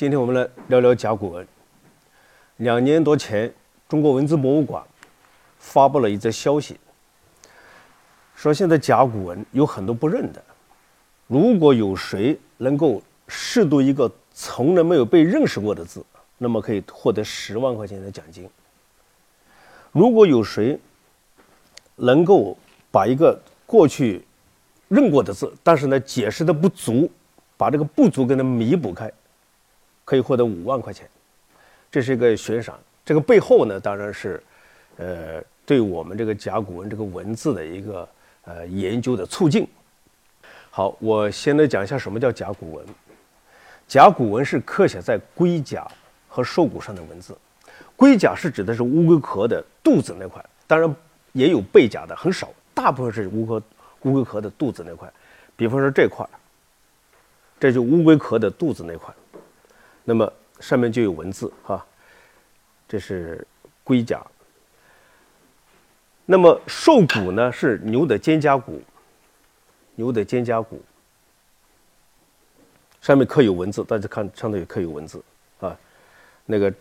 今天我们来聊聊甲骨文。两年多前，中国文字博物馆发布了一则消息，说现在甲骨文有很多不认的。如果有谁能够试读一个从来没有被认识过的字，那么可以获得十万块钱的奖金。如果有谁能够把一个过去认过的字，但是呢解释的不足，把这个不足给它弥补开。可以获得五万块钱，这是一个悬赏。这个背后呢，当然是，呃，对我们这个甲骨文这个文字的一个呃研究的促进。好，我先来讲一下什么叫甲骨文。甲骨文是刻写在龟甲和兽骨上的文字。龟甲是指的是乌龟壳的肚子那块，当然也有背甲的，很少，大部分是乌龟乌龟壳的肚子那块。比方说这块，这就乌龟壳的肚子那块。那么上面就有文字哈，这是龟甲。那么兽骨呢是牛的肩胛骨，牛的肩胛骨上面刻有文字，大家看上头也刻有文字啊。那个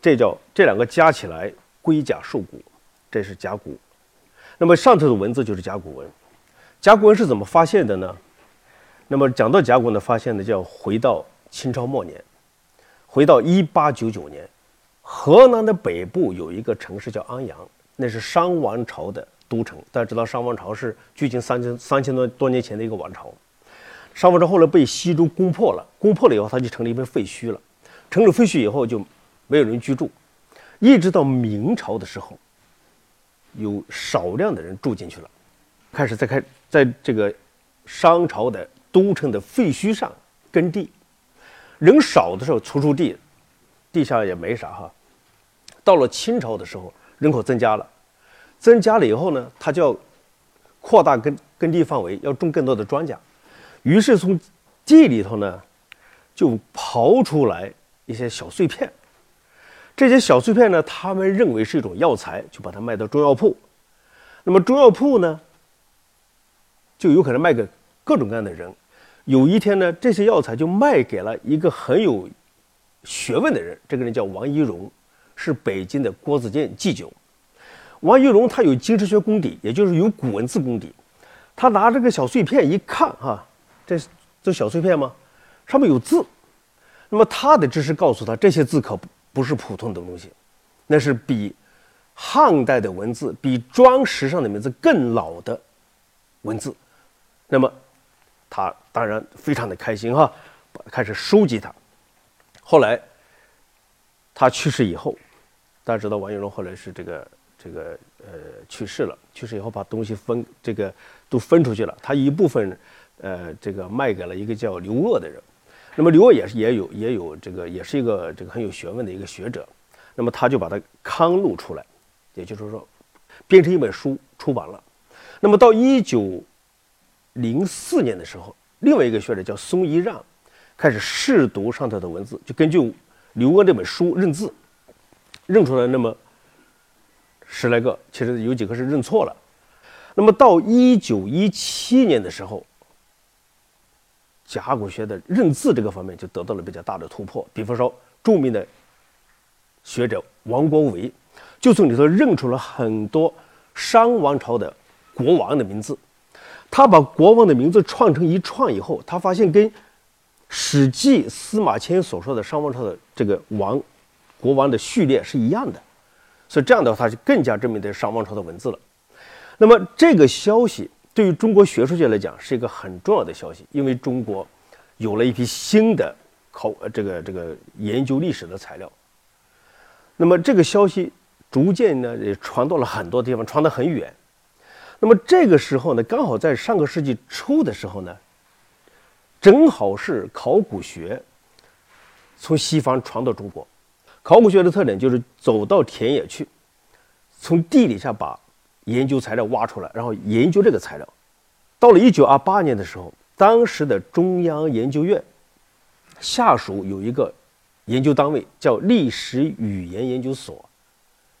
这叫这两个加起来龟甲兽骨，这是甲骨。那么上头的文字就是甲骨文。甲骨文是怎么发现的呢？那么讲到甲骨文的发现呢，就要回到清朝末年。回到一八九九年，河南的北部有一个城市叫安阳，那是商王朝的都城。大家知道，商王朝是距今三千三千多多年前的一个王朝。商王朝后来被西周攻破了，攻破了以后，它就成了一片废墟了。成了废墟以后，就没有人居住，一直到明朝的时候，有少量的人住进去了，开始在开在这个商朝的都城的废墟上耕地。人少的时候，锄锄地，地下也没啥哈。到了清朝的时候，人口增加了，增加了以后呢，他就要扩大耕耕地范围，要种更多的庄稼。于是从地里头呢，就刨出来一些小碎片。这些小碎片呢，他们认为是一种药材，就把它卖到中药铺。那么中药铺呢，就有可能卖给各种各样的人。有一天呢，这些药材就卖给了一个很有学问的人，这个人叫王一荣，是北京的郭子监祭酒。王一荣他有金石学功底，也就是有古文字功底。他拿这个小碎片一看，哈，这这小碎片吗？上面有字。那么他的知识告诉他，这些字可不是普通的东西，那是比汉代的文字、比砖石上的文字更老的文字。那么。他当然非常的开心哈，开始收集它。后来他去世以后，大家知道王玉荣后来是这个这个呃去世了。去世以后把东西分这个都分出去了，他一部分呃这个卖给了一个叫刘鄂的人。那么刘鄂也是也有也有这个也是一个这个很有学问的一个学者。那么他就把它刊录出来，也就是说编成一本书出版了。那么到一九。零四年的时候，另外一个学者叫松一让，开始试读上头的文字，就根据刘鄂这本书认字，认出来那么十来个，其实有几个是认错了。那么到一九一七年的时候，甲骨学的认字这个方面就得到了比较大的突破。比方说，著名的学者王国维，就从里头认出了很多商王朝的国王的名字。他把国王的名字串成一串以后，他发现跟《史记》司马迁所说的商王朝的这个王国王的序列是一样的，所以这样的话，他就更加证明的商王朝的文字了。那么这个消息对于中国学术界来讲是一个很重要的消息，因为中国有了一批新的考这个这个研究历史的材料。那么这个消息逐渐呢也传到了很多地方，传得很远。那么这个时候呢，刚好在上个世纪初的时候呢，正好是考古学从西方传到中国。考古学的特点就是走到田野去，从地底下把研究材料挖出来，然后研究这个材料。到了一九二八年的时候，当时的中央研究院下属有一个研究单位叫历史语言研究所，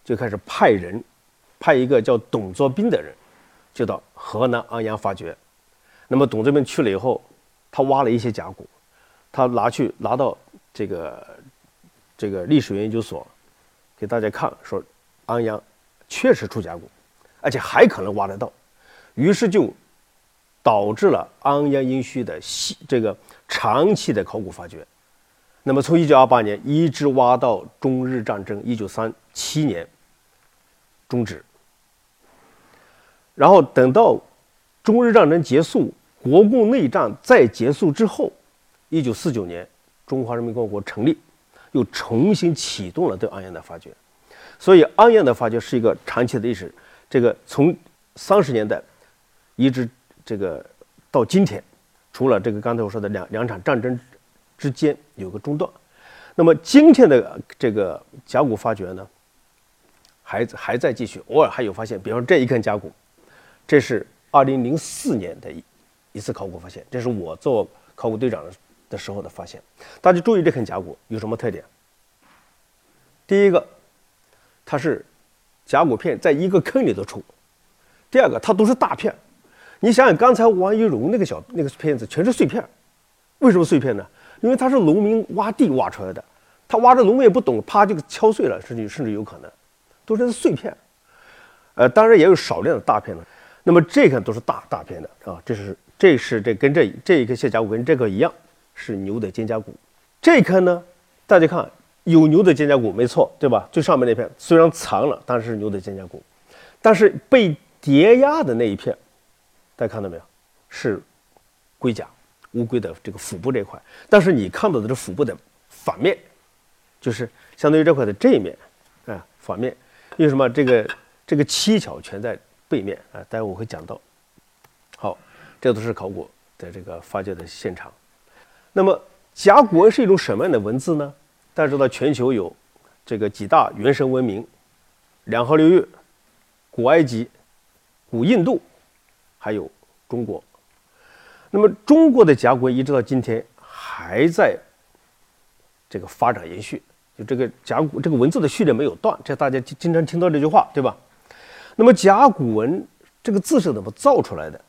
就开始派人，派一个叫董作宾的人。就到河南安阳发掘，那么董这边去了以后，他挖了一些甲骨，他拿去拿到这个这个历史研究所给大家看，说安阳确实出甲骨，而且还可能挖得到，于是就导致了安阳殷墟的细这个长期的考古发掘。那么从一九二八年一直挖到中日战争一九三七年终止，然后等到中日战争结束，国共内战再结束之后，一九四九年中华人民共和国成立，又重新启动了对安阳的发掘。所以安阳的发掘是一个长期的历史，这个从三十年代一直这个到今天，除了这个刚才我说的两两场战争。之间有个中断，那么今天的这个甲骨发掘呢，还还在继续，偶尔还有发现，比方说这一根甲骨，这是二零零四年的一一次考古发现，这是我做考古队长的时候的发现。大家注意这根甲骨有什么特点？第一个，它是甲骨片在一个坑里头出；第二个，它都是大片。你想想刚才王一荣那个小那个片子全是碎片，为什么碎片呢？因为他是农民挖地挖出来的，他挖的农民也不懂，啪就敲碎了，甚至甚至有可能，都是碎片，呃，当然也有少量的大片的。那么这个都是大大片的啊，这是这是这跟这这一颗蟹甲骨跟这个一样，是牛的肩胛骨。这颗呢，大家看有牛的肩胛骨，没错，对吧？最上面那片虽然藏了，但是牛的肩胛骨，但是被叠压的那一片，大家看到没有？是龟甲。乌龟的这个腹部这块，但是你看到的是腹部的反面，就是相当于这块的这一面，啊，反面，因为什么这个这个蹊跷全在背面啊？待会我会讲到。好，这都是考古的这个发掘的现场。那么甲骨文是一种什么样的文字呢？大家知道，全球有这个几大原生文明：两河流域、古埃及、古印度，还有中国。那么中国的甲骨文一直到今天还在这个发展延续，就这个甲骨这个文字的序列没有断，这大家经常听到这句话，对吧？那么甲骨文这个字是怎么造出来的？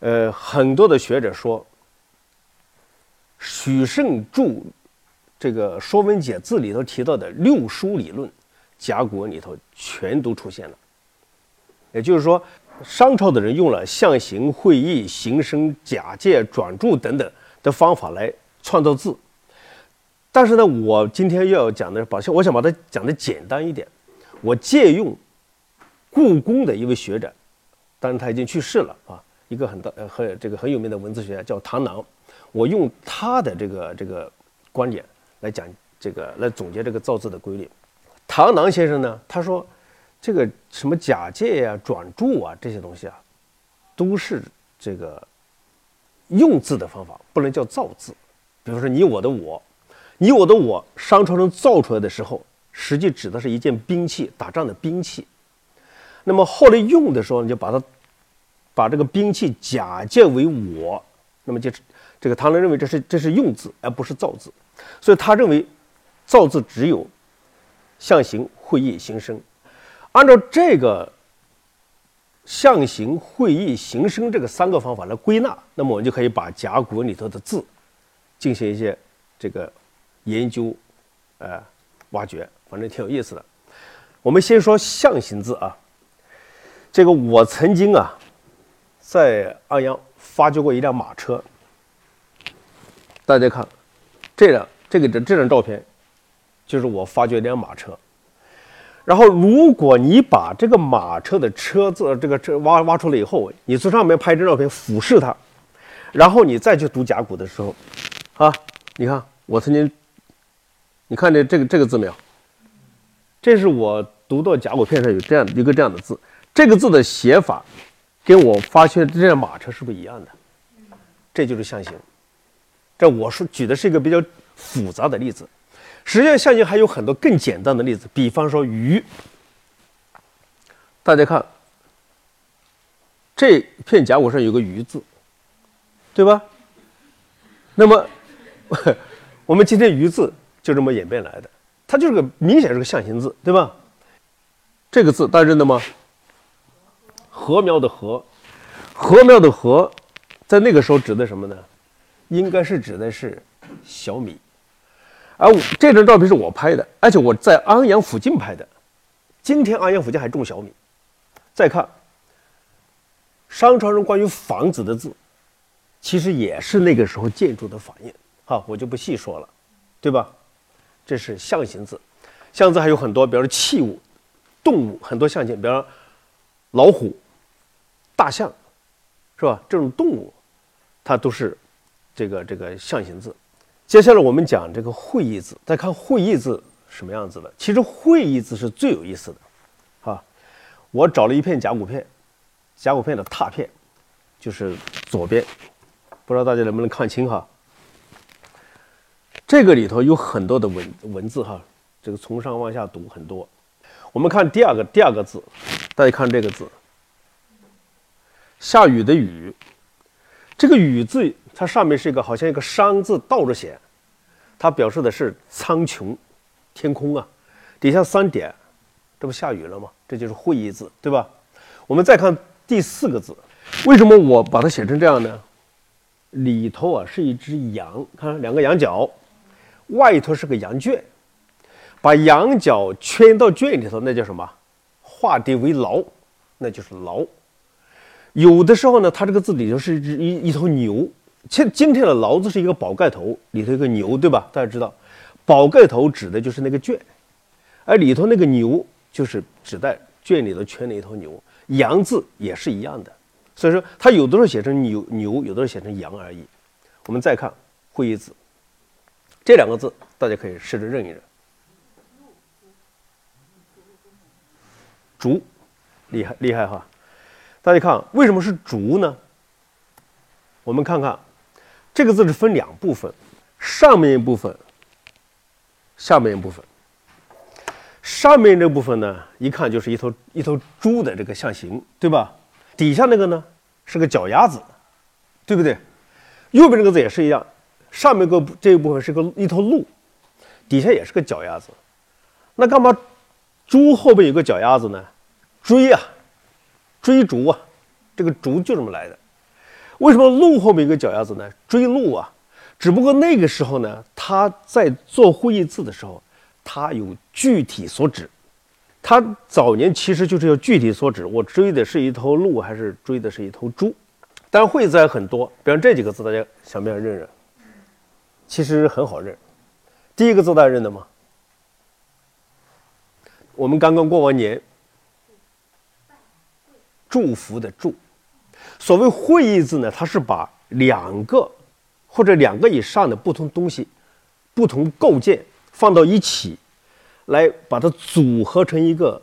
呃，很多的学者说，许慎注这个《说文解字》里头提到的六书理论，甲骨文里头全都出现了，也就是说。商朝的人用了象形、会意、形声、假借、转注等等的方法来创造字，但是呢，我今天要讲的，把我想把它讲的简单一点。我借用故宫的一位学者，当然他已经去世了啊，一个很大呃很这个很有名的文字学家叫唐囊，我用他的这个这个观点来讲这个来总结这个造字的规律。唐囊先生呢，他说。这个什么假借呀、转注啊这些东西啊，都是这个用字的方法，不能叫造字。比如说你我的我，你我的我，商朝中造出来的时候，实际指的是一件兵器，打仗的兵器。那么后来用的时候，你就把它把这个兵器假借为我，那么就是这个唐人认为这是这是用字，而不是造字。所以他认为造字只有象形、会意、形声。按照这个象形、会意、形声这个三个方法来归纳，那么我们就可以把甲骨文里头的字进行一些这个研究，呃，挖掘，反正挺有意思的。我们先说象形字啊，这个我曾经啊在安阳发掘过一辆马车，大家看，这辆这个这这张照片就是我发掘一辆马车。然后，如果你把这个马车的车子这个车挖挖出来以后，你从上面拍张照片俯视它，然后你再去读甲骨的时候，啊，你看我曾经，你看这这个这个字没有？这是我读到甲骨片上有这样一个这样的字，这个字的写法跟我发现这辆马车是不一样的？这就是象形。这我说举的是一个比较复杂的例子。实际上，象形还有很多更简单的例子，比方说“鱼”。大家看，这片甲骨上有个“鱼”字，对吧？那么，我们今天“鱼”字就这么演变来的，它就是个明显是个象形字，对吧？这个字大家认得吗？“禾苗”的“禾”，禾苗的“禾”，在那个时候指的什么呢？应该是指的是小米。而我这张照片是我拍的，而且我在安阳附近拍的。今天安阳附近还种小米。再看商朝人关于房子的字，其实也是那个时候建筑的反应。好，我就不细说了，对吧？这是象形字，象字还有很多，比如说器物、动物，很多象形，比如老虎、大象，是吧？这种动物，它都是这个这个象形字。接下来我们讲这个会意字，再看会意字什么样子的。其实会意字是最有意思的，哈。我找了一片甲骨片，甲骨片的拓片，就是左边，不知道大家能不能看清哈。这个里头有很多的文文字哈，这个从上往下读很多。我们看第二个第二个字，大家看这个字，下雨的雨，这个雨字它上面是一个好像一个山字倒着写，它表示的是苍穹、天空啊，底下三点，这不下雨了吗？这就是会意字，对吧？我们再看第四个字，为什么我把它写成这样呢？里头啊是一只羊，看两个羊角。外头是个羊圈，把羊角圈到圈里头，那叫什么？画地为牢，那就是牢。有的时候呢，它这个字里头是一一一头牛。今今天的牢字是一个宝盖头，里头一个牛，对吧？大家知道，宝盖头指的就是那个圈，而里头那个牛就是指在圈里头圈的一头牛。羊字也是一样的，所以说它有的时候写成牛牛，有的时候写成羊而已。我们再看会意字。这两个字，大家可以试着认一认。竹，厉害厉害哈！大家看，为什么是竹呢？我们看看，这个字是分两部分，上面一部分，下面一部分。上面这部分呢，一看就是一头一头猪的这个象形，对吧？底下那个呢，是个脚丫子，对不对？右边这个字也是一样。上面个这一部分是个一头鹿，底下也是个脚丫子，那干嘛猪后边有个脚丫子呢？追啊，追逐啊，这个逐就这么来的。为什么鹿后面有个脚丫子呢？追鹿啊。只不过那个时候呢，他在做会意字的时候，他有具体所指。他早年其实就是要具体所指，我追的是一头鹿还是追的是一头猪？但会字还很多，比方这几个字，大家想不想认认？其实很好认，第一个字大家认得吗？我们刚刚过完年，祝福的祝，所谓会意字呢，它是把两个或者两个以上的不同东西、不同构件放到一起，来把它组合成一个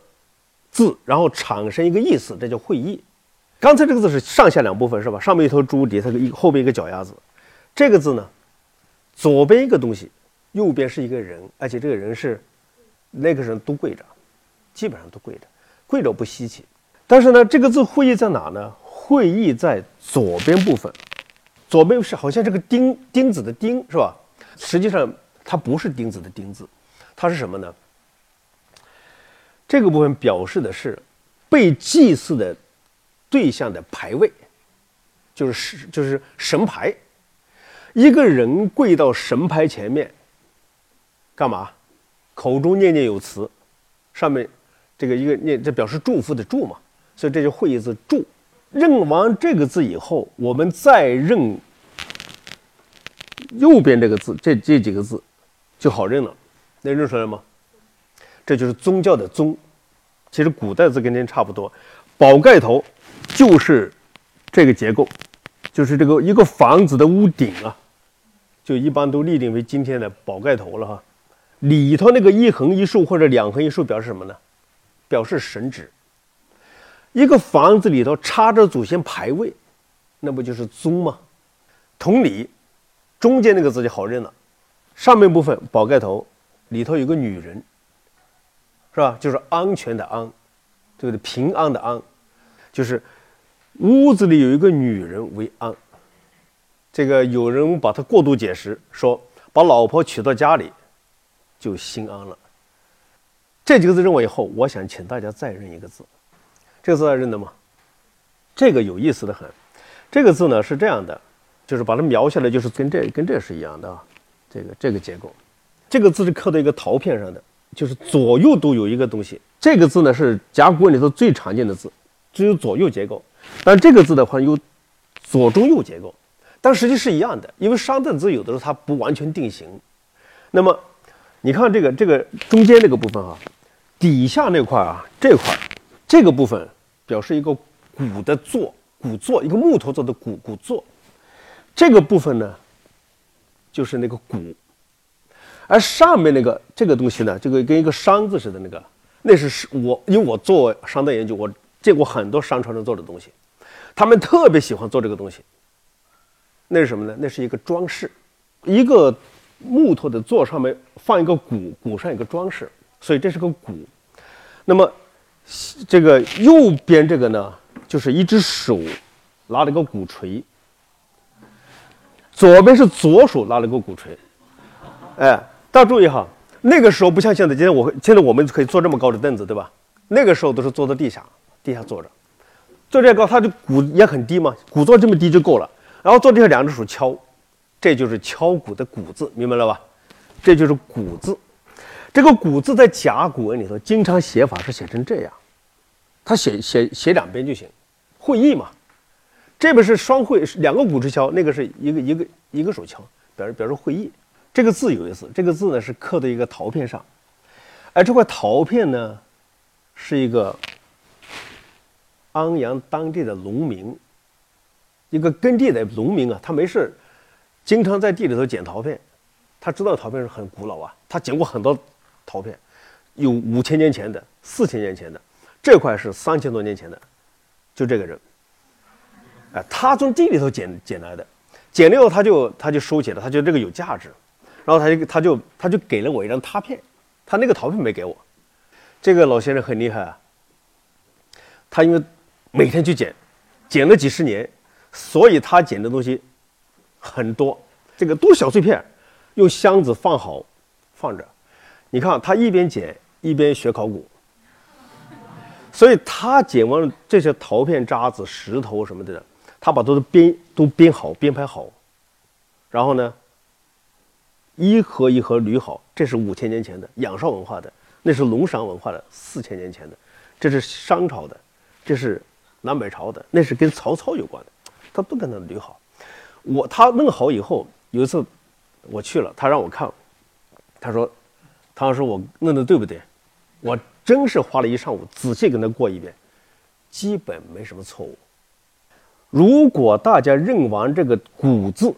字，然后产生一个意思，这叫会意。刚才这个字是上下两部分是吧？上面一头猪，底下个一后边一个脚丫子，这个字呢？左边一个东西，右边是一个人，而且这个人是那个人都跪着，基本上都跪着，跪着不稀奇。但是呢，这个字会意在哪呢？会意在左边部分，左边是好像这个钉钉子的钉是吧？实际上它不是钉子的钉字，它是什么呢？这个部分表示的是被祭祀的对象的牌位，就是是就是神牌。一个人跪到神牌前面，干嘛？口中念念有词，上面这个一个念，这表示祝福的祝嘛，所以这就会意字祝。认完这个字以后，我们再认右边这个字，这这几个字就好认了。能认出来吗？这就是宗教的宗，其实古代字跟您差不多。宝盖头就是这个结构，就是这个一个房子的屋顶啊。就一般都立定为今天的宝盖头了哈，里头那个一横一竖或者两横一竖表示什么呢？表示神旨。一个房子里头插着祖先牌位，那不就是宗吗？同理，中间那个字就好认了，上面部分宝盖头里头有个女人，是吧？就是安全的安，对不对？平安的安，就是屋子里有一个女人为安。这个有人把它过度解释，说把老婆娶到家里，就心安了。这几个字认完以后，我想请大家再认一个字，这个字认得吗？这个有意思的很。这个字呢是这样的，就是把它描下来，就是跟这跟这是一样的啊，这个这个结构，这个字是刻在一个陶片上的，就是左右都有一个东西。这个字呢是甲骨文里头最常见的字，只有左右结构，但这个字的话有左中右结构，但实际是一样的，因为商凳子有的时候它不完全定型。那么你看这个这个中间这个部分啊，底下那块啊这块这个部分表示一个鼓的座，鼓座一个木头做的鼓鼓座。这个部分呢，就是那个鼓，而上面那个这个东西呢，这个跟一个商字似的那个，那是是我因为我做商代研究，我见过很多商朝人做的东西，他们特别喜欢做这个东西。那是什么呢？那是一个装饰，一个木头的座上面放一个鼓，鼓上一个装饰，所以这是个鼓。那么这个右边这个呢，就是一只手拿了一个鼓槌。左边是左手拿了个鼓槌，哎，大家注意哈，那个时候不像现在，今天我现在我们可以坐这么高的凳子，对吧？那个时候都是坐在地下，地下坐着，坐这高，他的鼓也很低嘛，鼓座这么低就够了。然后坐地下两只手敲，这就是敲鼓的“鼓”字，明白了吧？这就是“鼓”字。这个“鼓”字在甲骨文里头经常写法是写成这样，他写写写两边就行，会意嘛。这边是双会，两个鼓持敲，那个是一个一个一个手敲，表示表示会意。这个字有意思，这个字呢是刻在一个陶片上，而这块陶片呢，是一个安阳当地的农民，一个耕地的农民啊，他没事，经常在地里头捡陶片，他知道陶片是很古老啊，他捡过很多陶片，有五千年前的，四千年前的，这块是三千多年前的，就这个人。哎，他从地里头捡捡来的，捡了以后他就他就收起了，他觉得这个有价值，然后他就他就他就给了我一张拓片，他那个陶片没给我，这个老先生很厉害啊，他因为每天去捡，捡了几十年，所以他捡的东西很多，这个都是小碎片，用箱子放好放着，你看他一边捡一边学考古，所以他捡完了这些陶片渣子、石头什么的。他把都编都编好编排好，然后呢，一盒一盒捋好。这是五千年前的仰韶文化的，那是龙山文化的四千年前的，这是商朝的，这是南北朝的，那是跟曹操有关的。他不跟他捋好。我他弄好以后，有一次我去了，他让我看，他说：“唐老师，我弄的对不对？”我真是花了一上午仔细跟他过一遍，基本没什么错误。如果大家认完这个“古”字，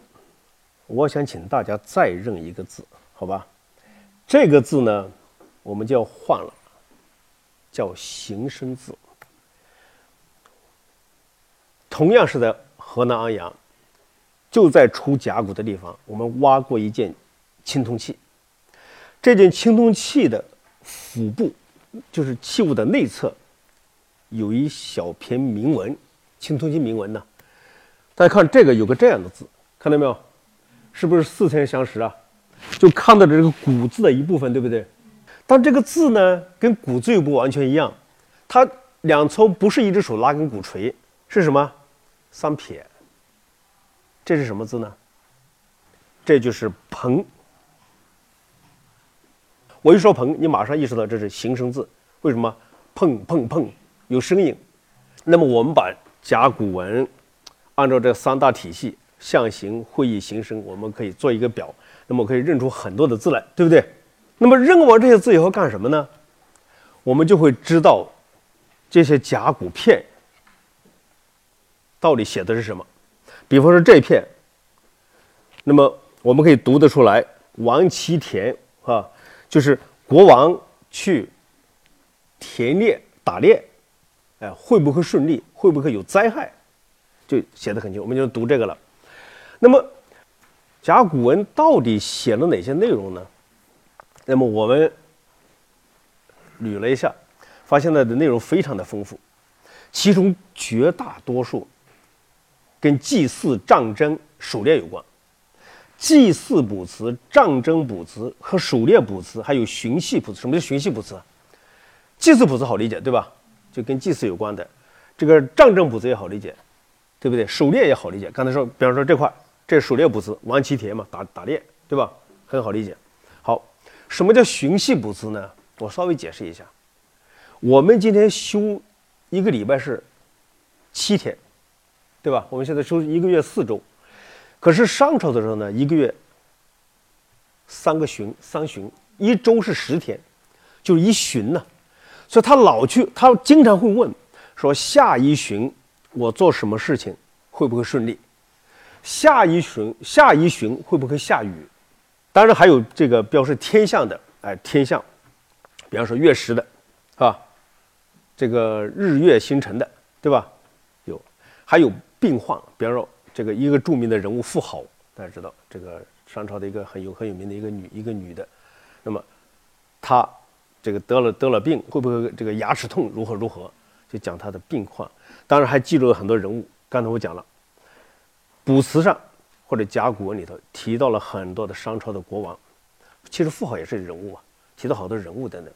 我想请大家再认一个字，好吧？这个字呢，我们就要换了，叫形声字。同样是在河南安阳，就在出甲骨的地方，我们挖过一件青铜器。这件青铜器的腹部，就是器物的内侧，有一小篇铭文。青铜器铭文呢？大家看这个有个这样的字，看到没有？是不是似曾相识啊？就看到这个“古”字的一部分，对不对？但这个字呢，跟“古”字又不完全一样，它两头不是一只手拉根鼓槌，是什么？三撇。这是什么字呢？这就是“鹏”。我一说“鹏”，你马上意识到这是形声字。为什么？砰砰砰，有声音。那么我们把甲骨文按照这三大体系象形、会意、形声，我们可以做一个表，那么可以认出很多的字来，对不对？那么认完这些字以后干什么呢？我们就会知道这些甲骨片到底写的是什么。比方说这片，那么我们可以读得出来“王其田”啊，就是国王去田猎打猎。哎，会不会顺利？会不会有灾害？就写的很清，我们就读这个了。那么，甲骨文到底写了哪些内容呢？那么我们捋了一下，发现它的内容非常的丰富，其中绝大多数跟祭祀、战争、狩猎有关。祭祀卜辞、战争卜辞和狩猎卜辞，还有寻系卜辞。什么叫寻系卜辞？祭祀卜辞好理解，对吧？就跟祭祀有关的，这个战争卜辞也好理解，对不对？狩猎也好理解。刚才说，比方说这块这狩猎卜辞，王其田嘛，打打猎，对吧？很好理解。好，什么叫寻系卜辞呢？我稍微解释一下。我们今天休一个礼拜是七天，对吧？我们现在休一个月四周，可是商朝的时候呢，一个月三个旬，三旬，一周是十天，就是一旬呢。所以他老去，他经常会问说：下一旬我做什么事情会不会顺利？下一旬下一旬会不会下雨？当然还有这个标示天象的，哎，天象，比方说月食的，啊，这个日月星辰的，对吧？有，还有病患，比方说这个一个著名的人物妇好，大家知道这个商朝的一个很有很有名的一个女一个女的，那么她。这个得了得了病，会不会这个牙齿痛？如何如何？就讲她的病况。当然还记录了很多人物。刚才我讲了，卜辞上或者甲骨文里头提到了很多的商朝的国王，其实富豪也是人物啊，提到好多人物等等。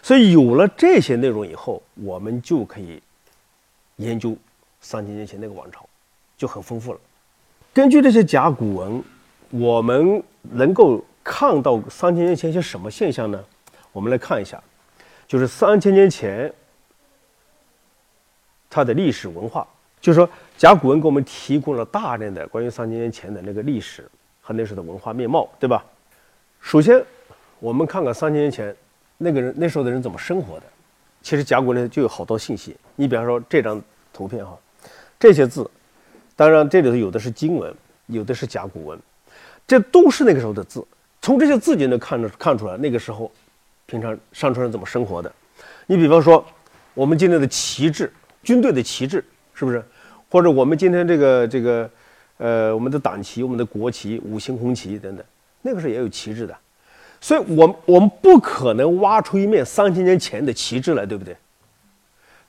所以有了这些内容以后，我们就可以研究三千年前那个王朝，就很丰富了。根据这些甲骨文，我们能够看到三千年前一些什么现象呢？我们来看一下，就是三千年前它的历史文化，就是说甲骨文给我们提供了大量的关于三千年前的那个历史和那时候的文化面貌，对吧？首先，我们看看三千年前那个人那时候的人怎么生活的。其实甲骨文就有好多信息。你比方说这张图片哈，这些字，当然这里头有的是金文，有的是甲骨文，这都是那个时候的字。从这些字就能看出看出来那个时候。平常商船人怎么生活的？你比方说，我们今天的旗帜，军队的旗帜，是不是？或者我们今天这个这个，呃，我们的党旗、我们的国旗、五星红旗等等，那个时候也有旗帜的。所以，我我们不可能挖出一面三千年前的旗帜来，对不对？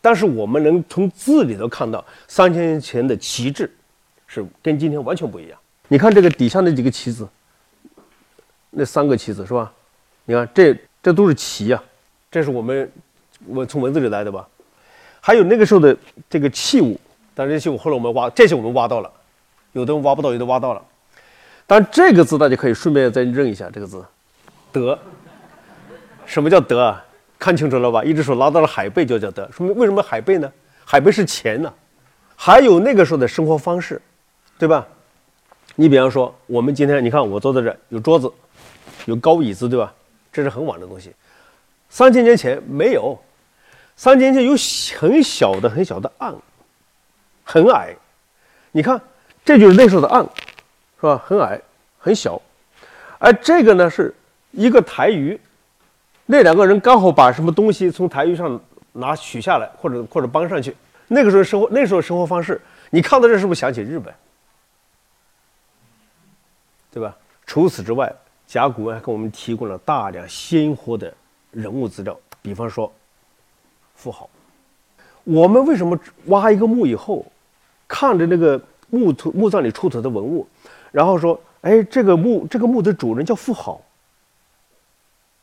但是我们能从字里头看到，三千年前的旗帜是跟今天完全不一样。你看这个底下那几个旗子，那三个旗子是吧？你看这。这都是旗呀，这是我们我从文字里来的吧？还有那个时候的这个器物，但这些我后来我们挖，这些我们挖到了，有的挖不到，有的挖到了。但这个字大家可以顺便再认一下，这个字“德”，什么叫“德”啊？看清楚了吧？一只手拿到了海贝就叫“德”，说明为什么海贝呢？海贝是钱呢。还有那个时候的生活方式，对吧？你比方说，我们今天你看我坐在这，有桌子，有高椅子，对吧？这是很晚的东西，三千年前没有，三千年前有很小的、很小的岸，很矮。你看，这就是那时候的岸，是吧？很矮，很小。而这个呢，是一个台鱼，那两个人刚好把什么东西从台鱼上拿取下来，或者或者搬上去。那个时候生活，那时候生活方式，你看到这是不是想起日本？对吧？除此之外。甲骨文还给我们提供了大量鲜活的人物资料，比方说富豪。我们为什么挖一个墓以后，看着那个墓土墓葬里出土的文物，然后说：“哎，这个墓这个墓的主人叫富豪。”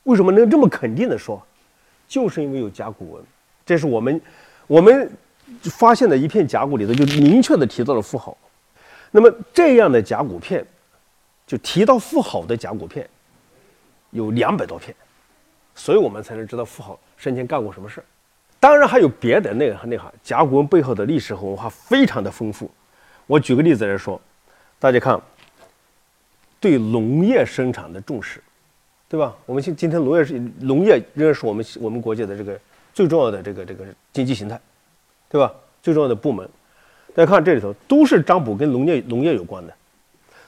为什么能这么肯定的说？就是因为有甲骨文，这是我们我们发现的一片甲骨里头就明确的提到了富豪。那么这样的甲骨片。就提到富豪的甲骨片有两百多片，所以我们才能知道富豪生前干过什么事儿。当然还有别的内涵内涵，甲骨文背后的历史和文化非常的丰富。我举个例子来说，大家看，对农业生产的重视，对吧？我们今今天农业是农业仍然是我们我们国家的这个最重要的这个这个经济形态，对吧？最重要的部门，大家看这里头都是占卜跟农业农业有关的。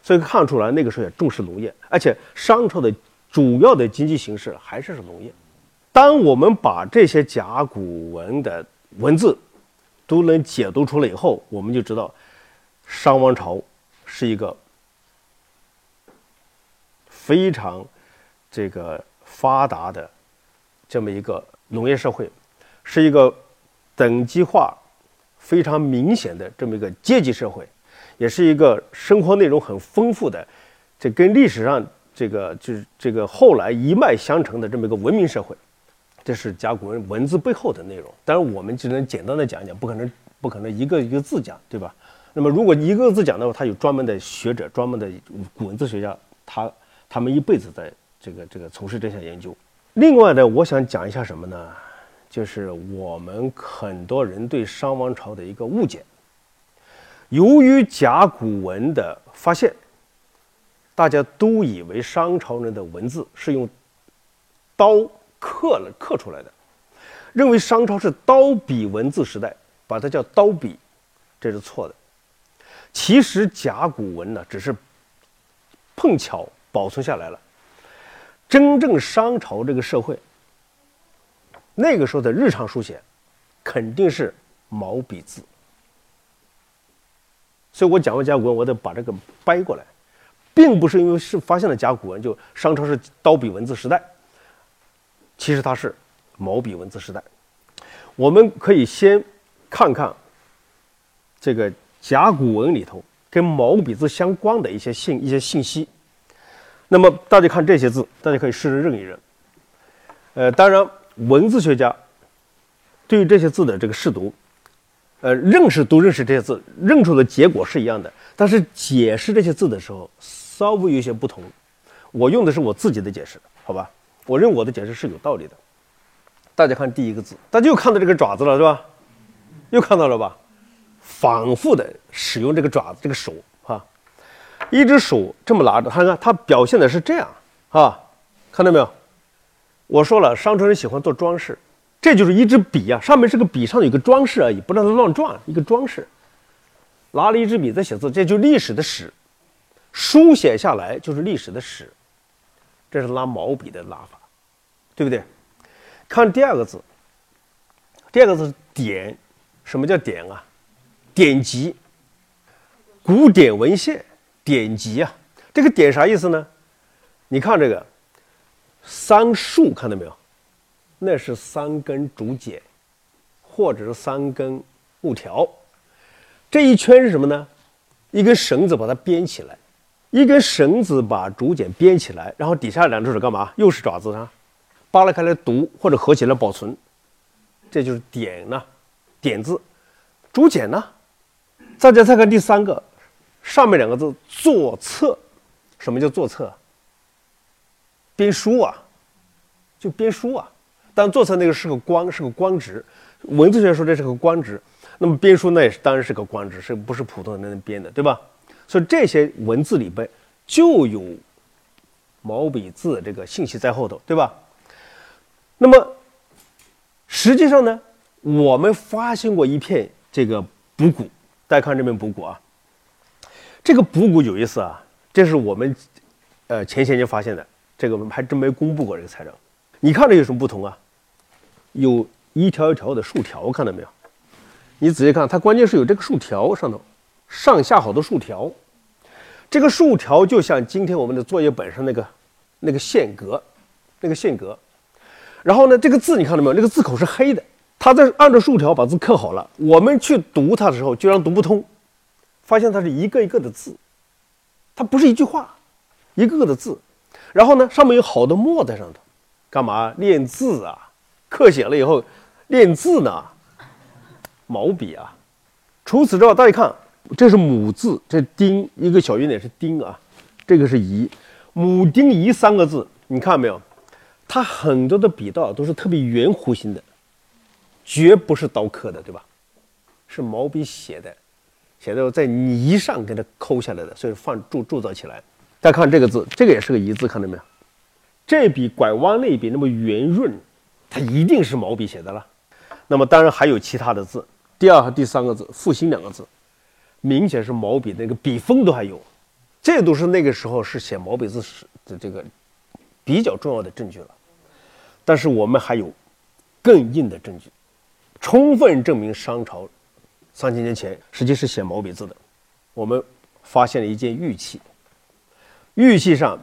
所以看出来，那个时候也重视农业，而且商朝的主要的经济形式还是是农业。当我们把这些甲骨文的文字都能解读出来以后，我们就知道，商王朝是一个非常这个发达的这么一个农业社会，是一个等级化非常明显的这么一个阶级社会。也是一个生活内容很丰富的，这跟历史上这个就是这个后来一脉相承的这么一个文明社会，这是甲骨文文字背后的内容。当然，我们只能简单的讲一讲，不可能不可能一个一个字讲，对吧？那么如果一个字讲的话，他有专门的学者、专门的古文字学家，他他们一辈子在这个这个从事这项研究。另外呢，我想讲一下什么呢？就是我们很多人对商王朝的一个误解。由于甲骨文的发现，大家都以为商朝人的文字是用刀刻了刻出来的，认为商朝是刀笔文字时代，把它叫刀笔，这是错的。其实甲骨文呢，只是碰巧保存下来了。真正商朝这个社会，那个时候的日常书写，肯定是毛笔字。所以我讲完甲骨文，我得把这个掰过来，并不是因为是发现了甲骨文就商朝是刀笔文字时代，其实它是毛笔文字时代。我们可以先看看这个。甲骨文里头跟毛笔字相关的一些信一些信息，那么大家看这些字，大家可以试着认一认。呃，当然，文字学家对于这些字的这个试读，呃，认识都认识这些字，认出的结果是一样的，但是解释这些字的时候稍微有些不同。我用的是我自己的解释，好吧？我认为我的解释是有道理的。大家看第一个字，大家又看到这个爪子了，是吧？又看到了吧？反复的使用这个爪子，这个手，一只手这么拿着，看看它表现的是这样，啊，看到没有？我说了，商朝人喜欢做装饰，这就是一支笔呀，上面是个笔，上有个装饰而已，不让它乱转，一个装饰。拿了一支笔在写字，这就历史的史，书写下来就是历史的史，这是拉毛笔的拉法，对不对？看第二个字，第二个字是点，什么叫点啊？典籍、古典文献、典籍啊，这个“典”啥意思呢？你看这个三竖，看到没有？那是三根竹简，或者是三根木条。这一圈是什么呢？一根绳子把它编起来，一根绳子把竹简编起来，然后底下两只手干嘛？又是爪子啊，扒拉开来读或者合起来保存，这就是“典”呢，“典”字。竹简呢？大家再看第三个，上面两个字“作册”，什么叫作册？编书啊，就编书啊。但作册那个是个官，是个官职。文字学说这是个官职，那么编书那也是当然是个官职，是不是普通人能编的，对吧？所以这些文字里边就有毛笔字这个信息在后头，对吧？那么实际上呢，我们发现过一片这个补骨。大家看这边补骨啊，这个补骨有意思啊，这是我们呃前些年发现的，这个我们还真没公布过这个材料。你看这有什么不同啊？有一条一条的竖条，看到没有？你仔细看，它关键是有这个竖条上头，上下好多竖条。这个竖条就像今天我们的作业本上那个那个线格，那个线格。然后呢，这个字你看到没有？那个字口是黑的。他在按照竖条把字刻好了，我们去读它的时候居然读不通，发现它是一个一个的字，它不是一句话，一个个的字。然后呢，上面有好多墨在上头，干嘛练字啊？刻写了以后练字呢？毛笔啊。除此之外，大家看，这是母字，这丁一个小圆点是丁啊，这个是乙，母丁乙三个字，你看没有？它很多的笔道都是特别圆弧形的。绝不是刀刻的，对吧？是毛笔写的，写的在泥上给它抠下来的，所以放铸铸造起来。再看这个字，这个也是个“一”字，看到没有？这笔拐弯那笔那么圆润，它一定是毛笔写的了。那么当然还有其他的字，第二和第三个字“复兴”两个字，明显是毛笔那个笔锋都还有，这都是那个时候是写毛笔字时的这个比较重要的证据了。但是我们还有更硬的证据。充分证明商朝三千年前实际是写毛笔字的。我们发现了一件玉器，玉器上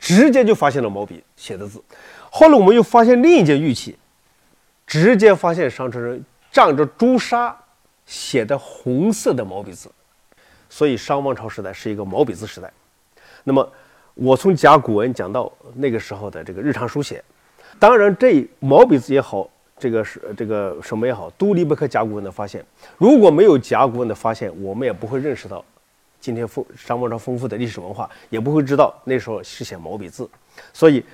直接就发现了毛笔写的字。后来我们又发现另一件玉器，直接发现商朝人蘸着朱砂写的红色的毛笔字。所以商王朝时代是一个毛笔字时代。那么我从甲骨文讲到那个时候的这个日常书写，当然这毛笔字也好。这个是这个什么也好，都离不开甲骨文的发现。如果没有甲骨文的发现，我们也不会认识到今天丰商王朝丰富的历史文化，也不会知道那时候是写毛笔字。所以，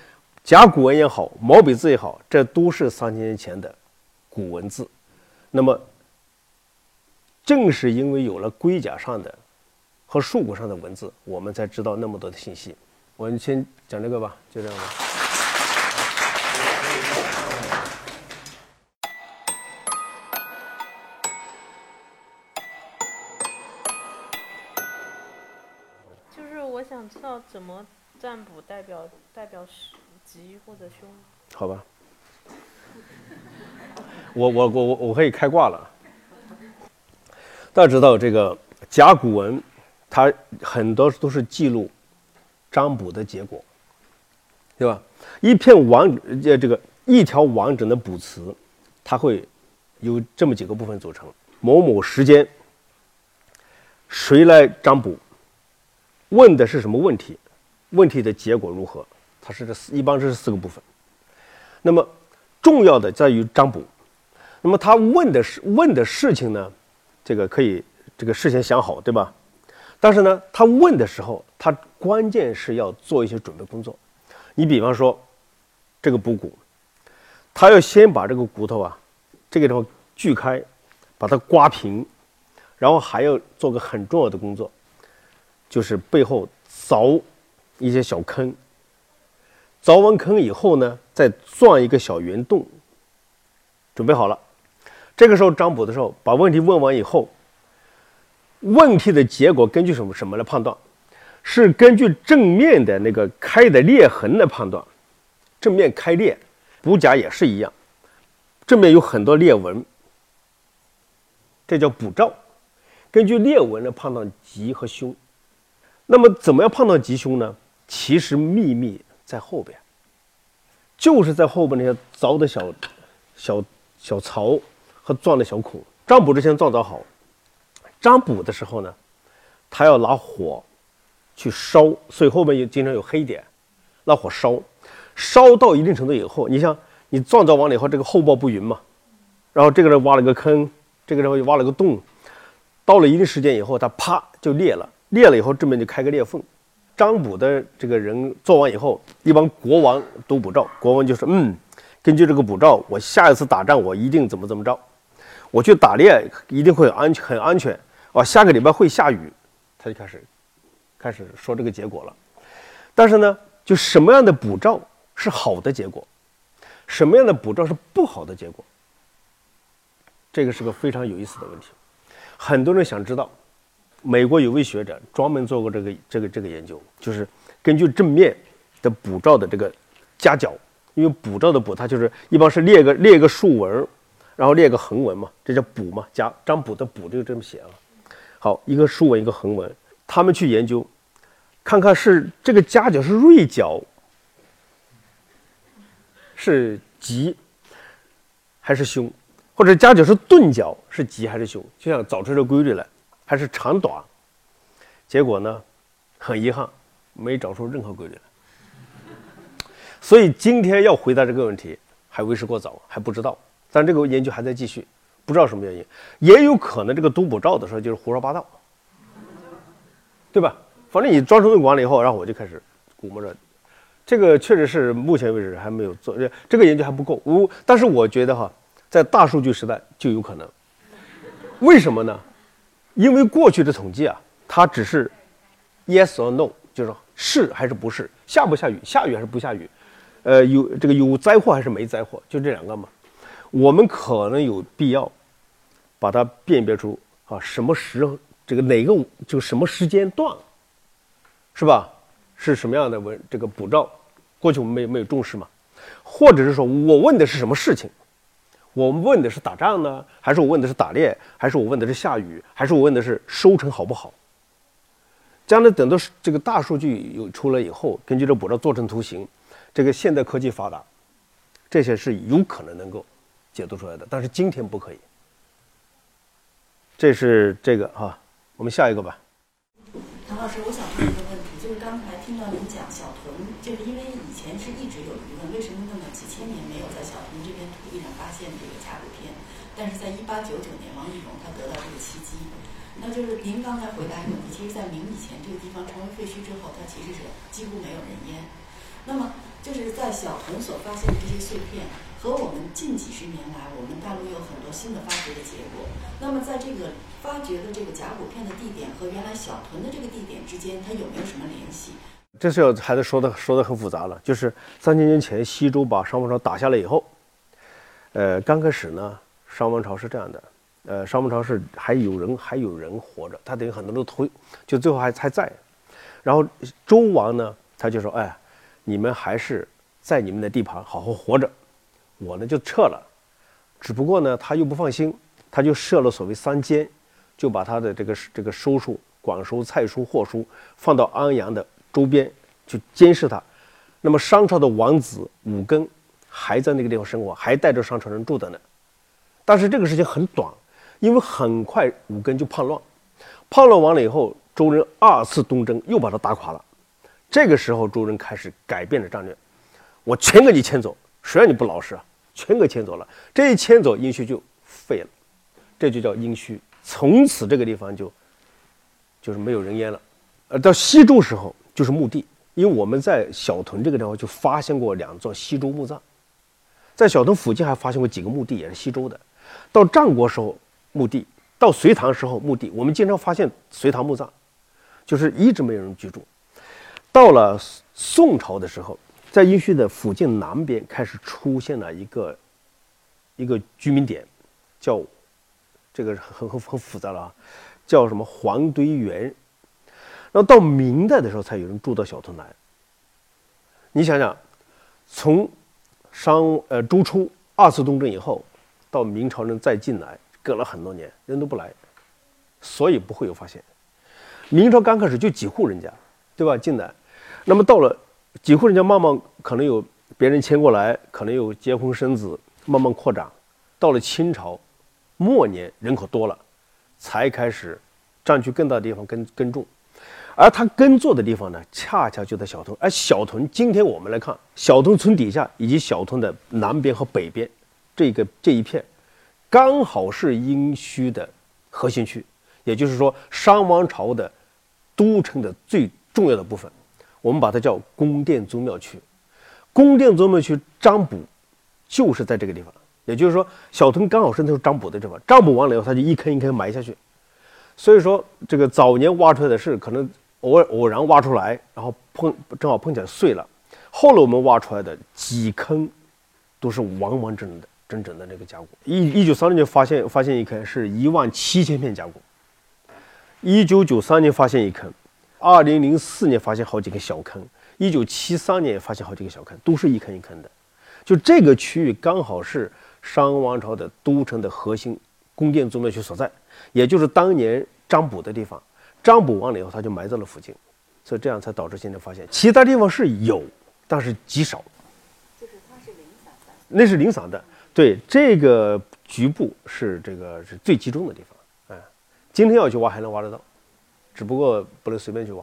甲骨文也好，毛笔字也好，这都是三千年前的古文字。那么，正是因为有了龟甲上的和树骨上的文字，我们才知道那么多的信息。我们先讲这个吧，就这样吧。怎么占卜代表代表吉或者凶。好吧。我我我我我可以开挂了。大家知道这个甲骨文，它很多都是记录占卜的结果，对吧？一篇完呃这个一条完整的卜辞，它会由这么几个部分组成：某某时间，谁来占卜，问的是什么问题，问题的结果如何？它是这四一般这是四个部分。那么重要的在于占卜。那么他问的是问的事情呢，这个可以这个事先想好，对吧？但是呢，他问的时候，他关键是要做一些准备工作。你比方说，这个补骨，他要先把这个骨头啊，这个地方锯开，把它刮平，然后还要做个很重要的工作，就是背后凿一些小坑。凿完坑以后呢，再钻一个小圆洞。准备好了。这个时候占卜的时候，把问题问完以后，问题的结果根据什么什么来判断？是根据正面的那个开的裂痕来判断。正面开裂，补甲也是一样，正面有很多裂纹，这叫补兆。根据裂纹来判断吉和凶。那么怎么样判断吉凶呢？其实秘密在后边，就是在后边那些凿的小小小槽。和钻的小孔，占卜之前钻凿好。占卜的时候呢，他要拿火去烧，所以后面有经常有黑点，拿火烧，烧到一定程度以后，你像你钻凿完了以后，这个厚薄不匀嘛，然后这个人挖了个坑，这个人又挖了个洞，到了一定时间以后，它啪就裂了，裂了以后这边就开个裂缝。占卜的这个人做完以后，一般国王都卜兆，国王就说：“嗯，根据这个卜兆，我下一次打仗我一定怎么怎么着。”我去打猎一定会安全很安全啊！下个礼拜会下雨，他就开始开始说这个结果了。但是呢，就什么样的补照是好的结果，什么样的补照是不好的结果，这个是个非常有意思的问题。很多人想知道，美国有位学者专门做过这个这个这个研究，就是根据正面的补照的这个夹角，因为补照的补它就是一般是列个列个竖纹。然后列个横纹嘛，这叫卜嘛，加占卜的卜就这么写啊。好，一个竖纹，一个横纹，他们去研究，看看是这个夹角是锐角，是吉还是凶，或者夹角是钝角是吉还是凶，就想找出这规律来，还是长短。结果呢，很遗憾，没找出任何规律来。所以今天要回答这个问题，还为时过早，还不知道。但这个研究还在继续，不知道什么原因，也有可能这个读卜照的时候就是胡说八道，对吧？反正你装成完了以后，然后我就开始估摸着，这个确实是目前为止还没有做，这这个研究还不够。我但是我觉得哈，在大数据时代就有可能，为什么呢？因为过去的统计啊，它只是 yes or no，就是是还是不是，下不下雨，下雨还是不下雨，呃，有这个有灾祸还是没灾祸，就这两个嘛。我们可能有必要把它辨别出啊，什么时这个哪个就什么时间段，是吧？是什么样的文这个补照？过去我们没没有重视嘛？或者是说我问的是什么事情？我们问的是打仗呢，还是我问的是打猎，还是我问的是下雨，还是我问的是收成好不好？将来等到这个大数据有出来以后，根据这补照做成图形，这个现代科技发达，这些是有可能能够。解读出来的，但是今天不可以。这是这个哈，我们下一个吧。唐老师，我想问一个问题，就是刚才听到您讲小屯，就是因为以前是一直有一个为什么那么几千年没有在小屯这片土地上发现这个甲骨片？但是在一八九九年，王懿荣他得到这个契机。那就是您刚才回答一个问题，其实，在明以前，这个地方成为废墟之后，它其实是几乎没有人烟。那么，就是在小屯所发现的这些碎片。和我们近几十年来，我们大陆有很多新的发掘的结果。那么，在这个发掘的这个甲骨片的地点和原来小屯的这个地点之间，它有没有什么联系？这是要还是说的说的很复杂了。就是三千年前西周把商王朝打下来以后，呃，刚开始呢，商王朝是这样的，呃，商王朝是还有人还有人活着，他等于很多都推，就最后还还在。然后周王呢，他就说：“哎，你们还是在你们的地盘好好活着。”我呢就撤了，只不过呢他又不放心，他就设了所谓三监，就把他的这个这个收书、管收、蔡书、霍书放到安阳的周边，去监视他。那么商朝的王子武庚还在那个地方生活，还带着商朝人住的呢。但是这个事情很短，因为很快武庚就叛乱，叛乱完了以后，周人二次东征又把他打垮了。这个时候周人开始改变了战略，我全给你迁走，谁让你不老实啊？全给迁走了，这一迁走，殷墟就废了，这就叫殷墟。从此这个地方就就是没有人烟了。呃，到西周时候就是墓地，因为我们在小屯这个地方就发现过两座西周墓葬，在小屯附近还发现过几个墓地，也是西周的。到战国时候墓地，到隋唐时候墓地，我们经常发现隋唐墓葬，就是一直没有人居住。到了宋朝的时候。在殷墟的附近南边开始出现了一个一个居民点，叫这个很很很复杂了啊，叫什么黄堆园。然后到明代的时候才有人住到小屯来。你想想，从商呃周初二次东征以后，到明朝人再进来，隔了很多年，人都不来，所以不会有发现。明朝刚开始就几户人家，对吧？进来，那么到了。几户人家慢慢可能有别人迁过来，可能有结婚生子，慢慢扩展。到了清朝末年，人口多了，才开始占据更大的地方耕耕种。而他耕作的地方呢，恰恰就在小屯。而小屯，今天我们来看，小屯村底下以及小屯的南边和北边，这个这一片，刚好是殷墟的核心区，也就是说，商王朝的都城的最重要的部分。我们把它叫宫殿宗庙区，宫殿宗庙区占卜就是在这个地方，也就是说，小屯刚好是那时候占卜的地方，占卜完了以后，他就一坑一坑埋下去。所以说，这个早年挖出来的是可能偶尔偶然挖出来，然后碰正好碰起来碎了。后来我们挖出来的几坑都是完完整整的、整整的那个甲骨。一一九三六年发现发现一坑是一万七千片甲骨，一九九三年发现一坑。二零零四年发现好几个小坑，一九七三年也发现好几个小坑，都是一坑一坑的。就这个区域刚好是商王朝的都城的核心宫殿宗庙区所在，也就是当年占卜的地方。占卜完了以后，他就埋在了附近，所以这样才导致现在发现。其他地方是有，但是极少。就是它是零散的。那是零散的，对，这个局部是这个是最集中的地方。哎，今天要去挖还能挖得到。只不过不能随便去挖。